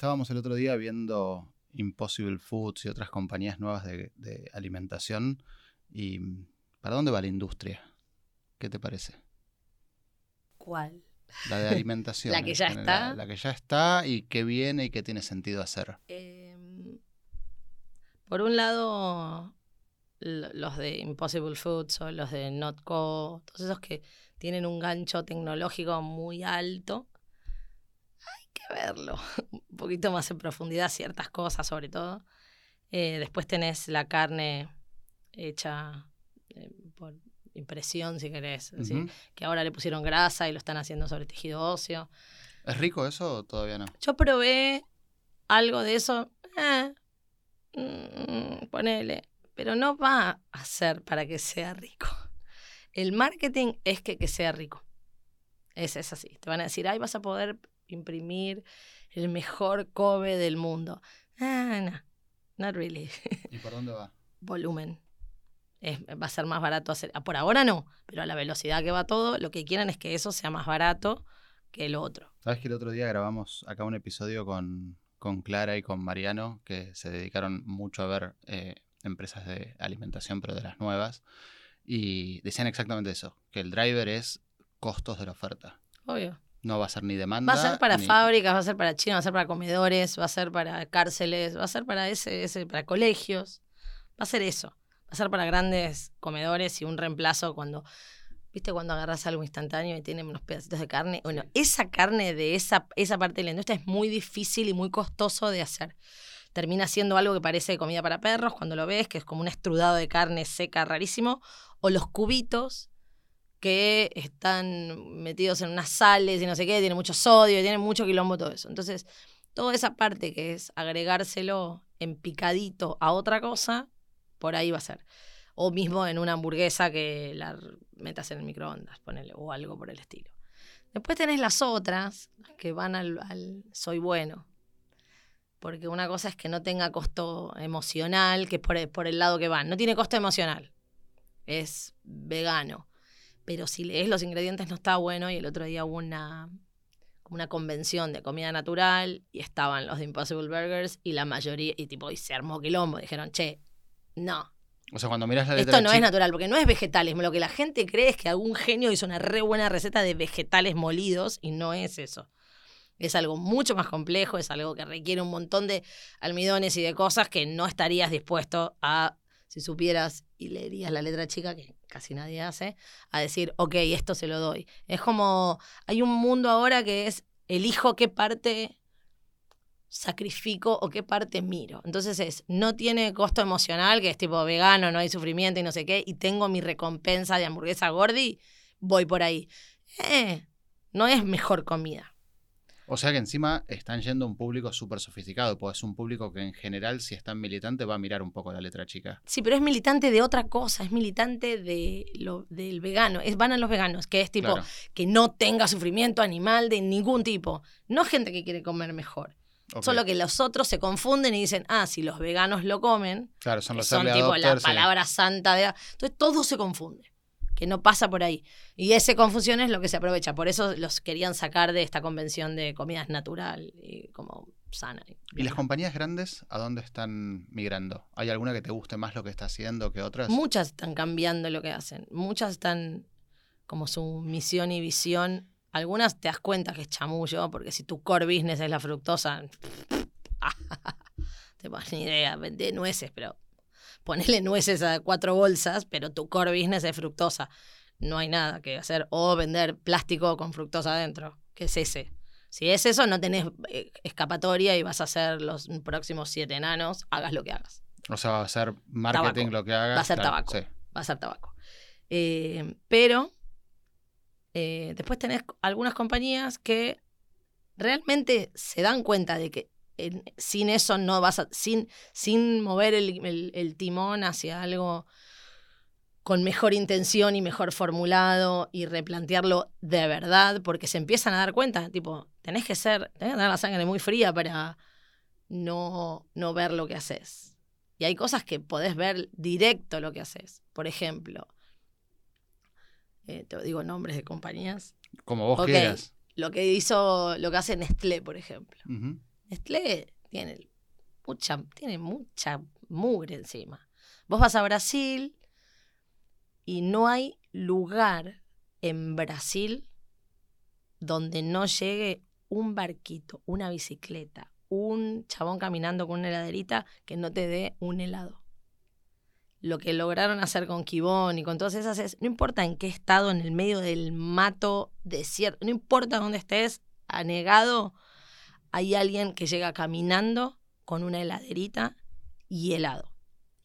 estábamos el otro día viendo Impossible Foods y otras compañías nuevas de, de alimentación. ¿Y para dónde va la industria? ¿Qué te parece? ¿Cuál? La de alimentación. La que ya está. La que ya está y qué viene y qué tiene sentido hacer. Em, por un lado, los de Impossible Foods o los de Notco, todos esos que tienen un gancho tecnológico muy alto, verlo un poquito más en profundidad, ciertas cosas sobre todo. Eh, después tenés la carne hecha eh, por impresión, si querés, que ahora le pusieron grasa y lo están haciendo sobre tejido óseo. ¿Es rico eso o todavía no? Yo probé algo de eso, eh, mm, ponele, pero no va a ser para que sea rico. El marketing es que, que sea rico. Es, es así. Te van a decir, ay, vas a poder imprimir el mejor Kobe del mundo. Ah, no, not really. ¿Y por dónde va? Volumen. Es- va a ser más barato hacer. Por ahora no, pero a la velocidad que va todo, lo que quieren es que eso sea más barato que lo otro. Sabes que el otro día grabamos acá un episodio con, con Clara y con Mariano, que se dedicaron mucho a ver eh, empresas de alimentación, pero de las nuevas, y decían exactamente eso, que el driver es costos de la oferta. Obvio. No va a ser ni demanda. Va a ser para ni- fábricas, va a ser para chinos, va a ser para comedores, va a ser para cárceles, va a ser para ese, ese, para colegios. Va a ser eso. Va a ser para grandes comedores y un reemplazo cuando, viste, cuando agarras algo instantáneo y tiene unos pedacitos de carne. Bueno, esa carne de esa, esa parte de la industria es muy difícil y muy costoso de hacer. Termina siendo algo que parece comida para perros cuando lo ves, que es como un estrudado de carne seca rarísimo. O los cubitos que están metidos en unas sales y no sé qué, tiene mucho sodio, tiene mucho quilombo todo eso. Entonces, toda esa parte que es agregárselo en picadito a otra cosa, por ahí va a ser. O mismo en una hamburguesa que la metas en el microondas, ponele, o algo por el estilo. Después tenés las otras que van al, al soy bueno. Porque una cosa es que no tenga costo emocional, que es por el, por el lado que van. No tiene costo emocional. Es vegano pero si lees los ingredientes no está bueno y el otro día hubo una una convención de comida natural y estaban los de Impossible Burgers y la mayoría y tipo y se armó quilombo dijeron che no O sea, cuando miras la letra esto no es natural porque no es vegetales. Lo que la gente cree es que algún genio hizo una re buena receta de vegetales molidos y no es eso. Es algo mucho más complejo, es algo que requiere un montón de almidones y de cosas que no estarías dispuesto a, si supieras y leerías la letra chica, que casi nadie hace, a decir, ok, esto se lo doy. Es como, hay un mundo ahora que es, elijo qué parte sacrifico o qué parte miro. Entonces es, no tiene costo emocional, que es tipo vegano, no hay sufrimiento y no sé qué, y tengo mi recompensa de hamburguesa gordi, voy por ahí. Eh, no es mejor comida. O sea que encima están yendo a un público súper sofisticado, pues es un público que en general, si es tan militante, va a mirar un poco la letra chica. Sí, pero es militante de otra cosa, es militante de lo, del vegano, es, van a los veganos, que es tipo Claro. que no tenga sufrimiento animal de ningún tipo. No gente que quiere comer mejor. Solo que los otros se confunden y dicen, ah, si los veganos lo comen, Claro, son los son tipo la sí. palabra santa de... Entonces todo se confunde, que no pasa por ahí. Y esa confusión es lo que se aprovecha. Por eso los querían sacar de esta convención de comidas natural y como sana. ¿Y las compañías grandes a dónde están migrando? ¿Hay alguna que te guste más lo que está haciendo que otras? Muchas están cambiando lo que hacen. Muchas están como su misión y visión. Algunas te das cuenta que es chamullo, porque si tu core business es la fructosa, te pones ni idea, vende nueces, pero ponele nueces a cuatro bolsas, pero tu core business es fructosa. No hay nada que hacer. O vender plástico con fructosa adentro, que es ese. Si es eso, no tenés eh, escapatoria y vas a ser los próximos siete enanos, hagas lo que hagas. O sea, va a ser marketing Tabaco. lo que haga. Va a ser claro, tabaco. sí. va a ser tabaco. Eh, pero eh, después tenés algunas compañías que realmente se dan cuenta de que en- sin eso no vas a, sin, sin mover el, el- el timón hacia algo con mejor intención y mejor formulado y replantearlo de verdad, porque se empiezan a dar cuenta, tipo, tenés que ser, tenés que tener la sangre muy fría para no, no ver lo que haces. Y hay cosas que podés ver directo lo que haces. Por ejemplo, eh, te digo nombres de compañías. Como vos quieras. Lo que hizo, lo que hace Nestlé, por ejemplo. Nestlé tiene mucha, tiene mucha mugre encima. Vos vas a Brasil y no hay lugar en Brasil donde no llegue un barquito, una bicicleta, un chabón caminando con una heladerita que no te dé un helado. Lo que lograron hacer con Kibón y con todas esas es, no importa en qué estado, en el medio del mato, desierto, no importa dónde estés, anegado, hay alguien que llega caminando con una heladerita y helado.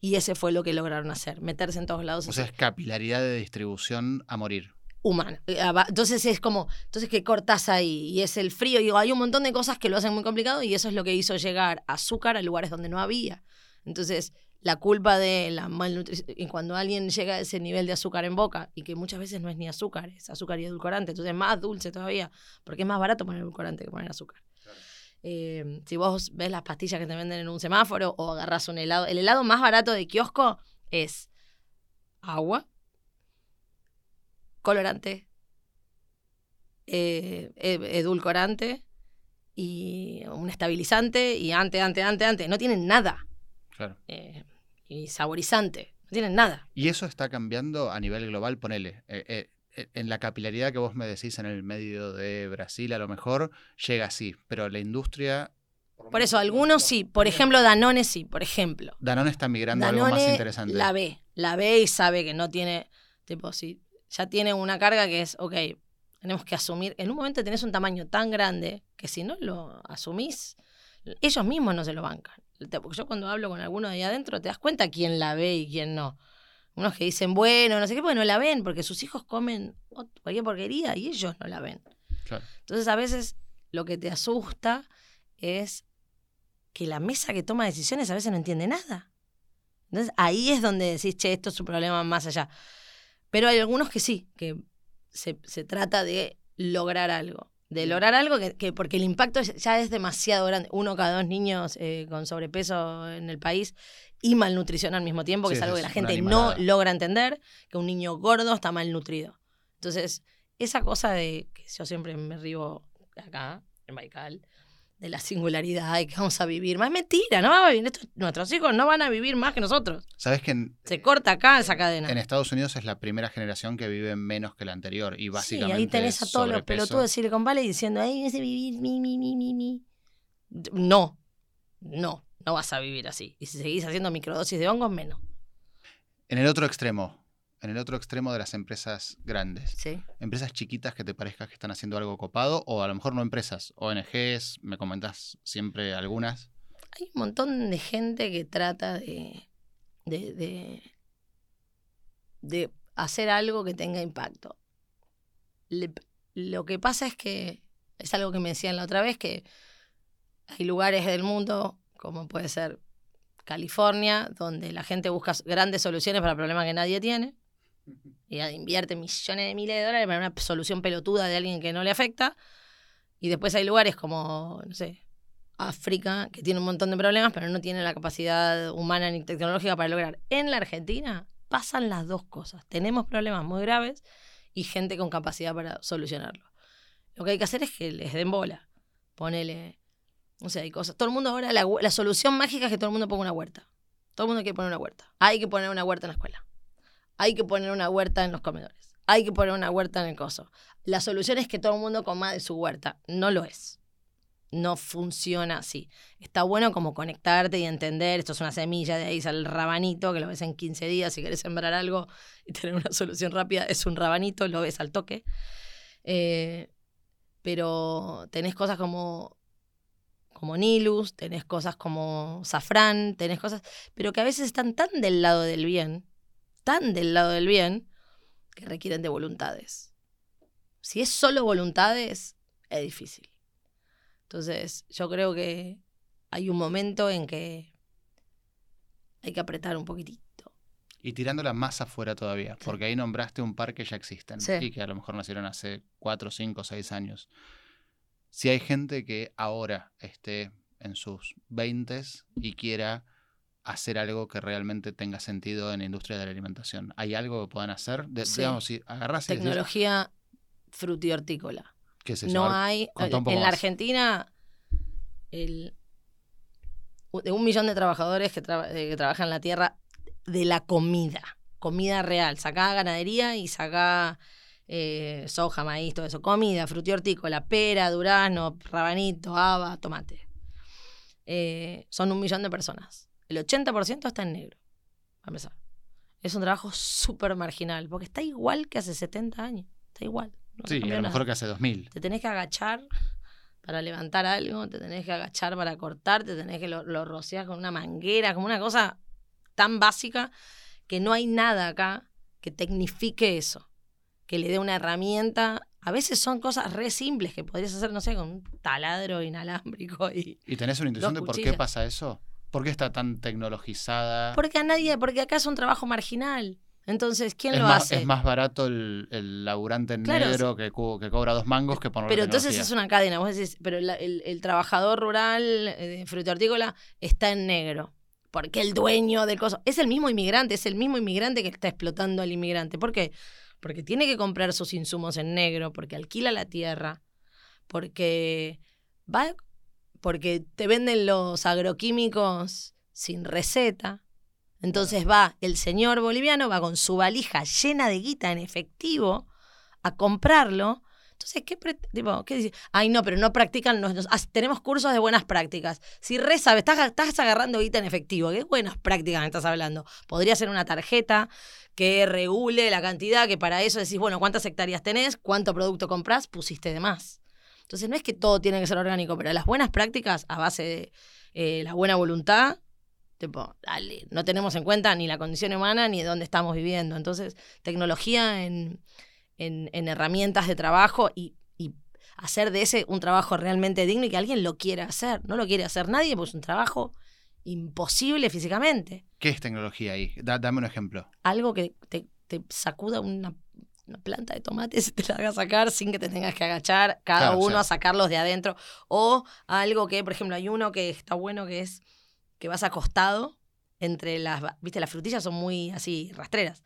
Y ese fue lo que lograron hacer, meterse en todos lados. O sea, es capilaridad de distribución a morir. Humana. Eh, entonces es como, entonces ¿qué cortas ahí? Y es el frío. Digo, hay un montón de cosas que lo hacen muy complicado y eso es lo que hizo llegar azúcar a lugares donde no había. Entonces, la culpa de la malnutrición, y cuando alguien llega a ese nivel de azúcar en boca, y que muchas veces no es ni azúcar, es azúcar y edulcorante, entonces es más dulce todavía, porque es más barato poner edulcorante que poner azúcar. Eh, si vos ves las pastillas que te venden en un semáforo o agarras un helado, el helado más barato de kiosco es agua, colorante, eh, edulcorante y un estabilizante y ante, ante, ante, ante. No tienen nada. Claro. Eh, y saborizante. No tienen nada. Y eso está cambiando a nivel global, ponele. Eh, en la capilaridad que vos me decís en el medio de Brasil, a lo mejor llega así, pero la industria por eso, algunos sí. Por ejemplo, Danone sí, por ejemplo. Danone está migrando a algo más interesante. La ve, la ve y sabe que no tiene, tipo, sí, ya tiene una carga que es, ok, tenemos que asumir. En un momento tenés un tamaño tan grande que si no lo asumís, ellos mismos no se lo bancan. Porque yo cuando hablo con alguno de ahí adentro, te das cuenta quién la ve y quién no. Unos que dicen, bueno, no sé qué, bueno, la ven porque sus hijos comen cualquier porquería y ellos no la ven. Entonces, a veces lo que te asusta es que la mesa que toma decisiones a veces no entiende nada. Entonces, ahí es donde decís, che, esto es un problema más allá. Pero hay algunos que sí, que se, trata de lograr algo. De lograr algo que, porque el impacto ya es demasiado grande. Uno cada dos niños eh, con sobrepeso en el país y malnutrición al mismo tiempo, que es algo que la gente no logra entender, que un niño gordo está malnutrido. Entonces, esa cosa de que yo siempre me río acá, en Baikal, de la singularidad y que vamos a vivir más. mentira, no va a vivir. nuestros hijos no van a vivir más que nosotros. ¿Sabes que Se corta acá esa cadena. En Estados Unidos es la primera generación que vive menos que la anterior y básicamente. Sí, ahí tenés a todos los pelotudos de Silicon Valley diciendo, ahí vas a vivir, mi, mi, mi, mi, mi. No, no, no vas a vivir así. Y si seguís haciendo microdosis de hongos, menos. En el otro extremo, en el otro extremo de las empresas grandes. Sí. Empresas chiquitas que te parezca que están haciendo algo copado, o a lo mejor no empresas, ONGs, me comentas siempre algunas. Hay un montón de gente que trata de, de, de, hacer algo que tenga impacto. lo que pasa es que, es algo que me decían la otra vez, que hay lugares del mundo, como puede ser California, donde la gente busca grandes soluciones para problemas que nadie tiene y invierte millones de miles de dólares para una solución pelotuda de alguien que no le afecta. Y después hay lugares como, no sé, África, que tiene un montón de problemas, pero no tiene la capacidad humana ni tecnológica para lograr. En la Argentina pasan las dos cosas. Tenemos problemas muy graves y gente con capacidad para solucionarlo. Lo que hay que hacer es que les den bola. Ponele, no sé, hay cosas. Todo el mundo ahora, la, la solución mágica es que todo el mundo ponga una huerta. Todo el mundo quiere poner una huerta. Hay que poner una huerta en la escuela hay que poner una huerta en los comedores, hay que poner una huerta en el coso. La solución es que todo el mundo coma de su huerta. No lo es. No funciona así. Está bueno como conectarte y entender, esto es una semilla, de ahí sale el rabanito, que lo ves en 15 días, si querés sembrar algo y tener una solución rápida, es un rabanito, lo ves al toque. Eh, pero tenés cosas como, como Nilus, tenés cosas como Safrán, tenés cosas, pero que a veces están tan del lado del bien están del lado del bien que requieren de voluntades. Si es solo voluntades, es difícil. Entonces, yo creo que hay un momento en que hay que apretar un poquitito. Y tirándola más afuera todavía, porque ahí nombraste un par que ya existen y que a lo mejor nacieron hace cuatro, cinco, seis años. Si hay gente que ahora esté en sus veintes y quiera hacer algo que realmente tenga sentido en la industria de la alimentación? ¿Hay algo que puedan hacer? Digamos, si agarras Tecnología frutihortícola. ¿Qué es eso? No hay. En la Argentina, el, de un millón de trabajadores que, eh, que trabajan en la tierra de la comida, comida real. Sacá ganadería y sacá eh, soja, maíz, todo eso. Comida, hortícola, pera, durazno, rabanito, haba, tomate. Eh, son un millón de personas. El 80% está en negro, a empezar. Es un trabajo súper marginal, porque está igual que hace 70 años. Está igual. sí, a lo mejor que hace 2000. Te tenés que agachar para levantar algo, te tenés que agachar para cortar, te tenés que lo, lo rociar con una manguera, como una cosa tan básica que no hay nada acá que tecnifique eso, que le dé una herramienta. A veces son cosas re simples que podrías hacer, no sé, con un taladro inalámbrico. ¿Y, ¿Y tenés una intuición de por qué pasa eso? ¿Por qué está tan tecnologizada? Porque a nadie, porque acá es un trabajo marginal. Entonces, ¿quién lo hace? Es más barato el, laburante negro que, que, cobra dos mangos que ponerlo Pero entonces es una cadena. Vos decís, pero el, trabajador rural eh, de fruta hortícola está en negro. Porque el dueño del coso es el mismo inmigrante, es el mismo inmigrante que está explotando al inmigrante. ¿Por qué? Porque tiene que comprar sus insumos en negro, porque alquila la tierra, porque va, porque te venden los agroquímicos sin receta entonces va el señor boliviano, va con su valija llena de guita en efectivo a comprarlo. Entonces, ¿qué, tipo, ¿qué dice? Ay, no, pero no practican, tenemos cursos de buenas prácticas. Si re estás, estás agarrando guita en efectivo, ¿qué buenas prácticas me estás hablando? Podría ser una tarjeta que regule la cantidad, que para eso decís, bueno, ¿cuántas hectáreas tenés? ¿Cuánto producto compras? Pusiste de más. Entonces, no es que todo tiene que ser orgánico, pero las buenas prácticas, a base de eh, la buena voluntad, Tipo, no tenemos en cuenta ni la condición humana ni dónde estamos viviendo. Entonces, tecnología en, en, herramientas de trabajo y, y, hacer de ese un trabajo realmente digno y que alguien lo quiera hacer. No lo quiere hacer nadie, pues es un trabajo imposible físicamente. ¿Qué es tecnología ahí? dame un ejemplo. Algo que te, te sacuda una, planta de tomates y te la haga sacar sin que te tengas que agachar cada uno a sacarlos de adentro. O algo que, por ejemplo, hay uno que está bueno que es que vas acostado entre las, viste, las frutillas son muy así rastreras.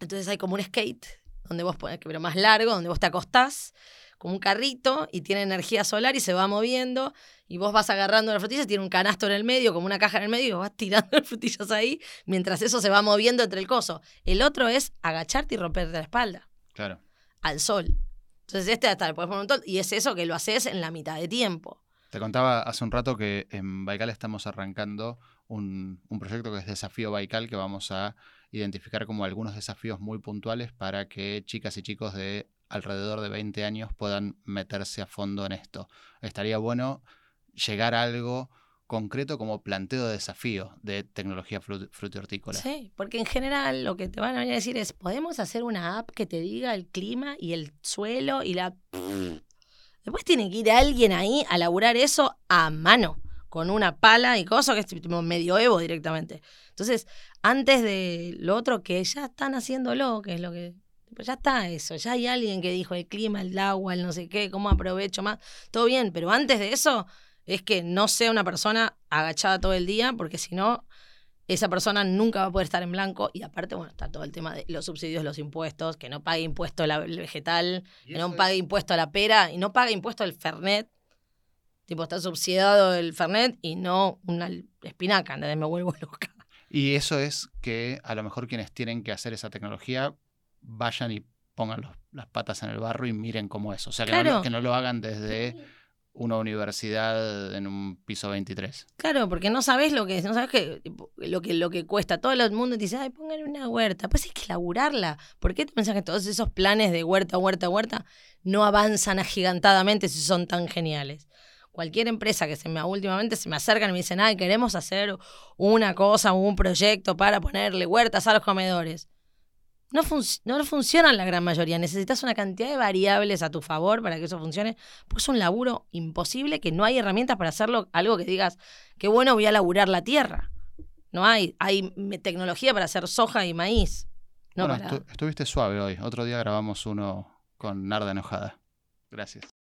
Entonces hay como un skate, donde vos pones, pero más largo, donde vos te acostás, como un carrito, y tiene energía solar y se va moviendo, y vos vas agarrando las frutillas, tiene un canasto en el medio, como una caja en el medio, y vos vas tirando las frutillas ahí, mientras eso se va moviendo entre el coso. El otro es agacharte y romperte la espalda. Claro. Al sol. Entonces este hasta le puedes poner un ton, y es eso que lo haces en la mitad de tiempo. Te contaba hace un rato que en Baikal estamos arrancando un, proyecto que es Desafío Baikal, que vamos a identificar como algunos desafíos muy puntuales para que chicas y chicos de alrededor de 20 años puedan meterse a fondo en esto. Estaría bueno llegar a algo concreto como planteo de desafío de tecnología frutihortícola. Sí, porque en general lo que te van a venir a decir es, podemos hacer una app que te diga el clima y el suelo y la... Después tiene que ir alguien ahí a laburar eso a mano, con una pala y cosas, que es tipo medioevo directamente. Entonces, antes de lo otro que ya están haciéndolo, que es lo que pues ya está eso, ya hay alguien que dijo el clima, el agua, el no sé qué, cómo aprovecho más, todo bien, pero antes de eso es que no sea una persona agachada todo el día, porque si no, esa persona nunca va a poder estar en blanco y aparte, bueno, está todo el tema de los subsidios, los impuestos, que no pague impuesto el vegetal, que no pague impuesto a la pera y no pague impuesto el fernet. Tipo, está subsidiado el fernet y no una espinaca, donde me vuelvo loca. Y eso es que a lo mejor quienes tienen que hacer esa tecnología vayan y pongan las patas en el barro y miren cómo es. O sea, que, no, que no lo hagan desde una universidad en un piso 23. Claro, porque no sabes lo que es, no sabes que, lo, que, lo que cuesta. Todo el mundo te dice, ay, pongan una huerta. Pues hay que laburarla. ¿Por qué te pensás que todos esos planes de huerta, huerta, huerta no avanzan agigantadamente si son tan geniales? Cualquier empresa que se me últimamente se me acercan y me dicen, ay, queremos hacer una cosa, un proyecto para ponerle huertas a los comedores no, no funcionan la gran mayoría. Necesitas una cantidad de variables a tu favor para que eso funcione. Porque es un laburo imposible que no hay herramientas para hacerlo. Algo que digas, qué bueno voy a laburar la tierra. No hay. Hay tecnología para hacer soja y maíz. bueno, estuviste suave hoy. Otro día grabamos uno con Narda enojada. Gracias.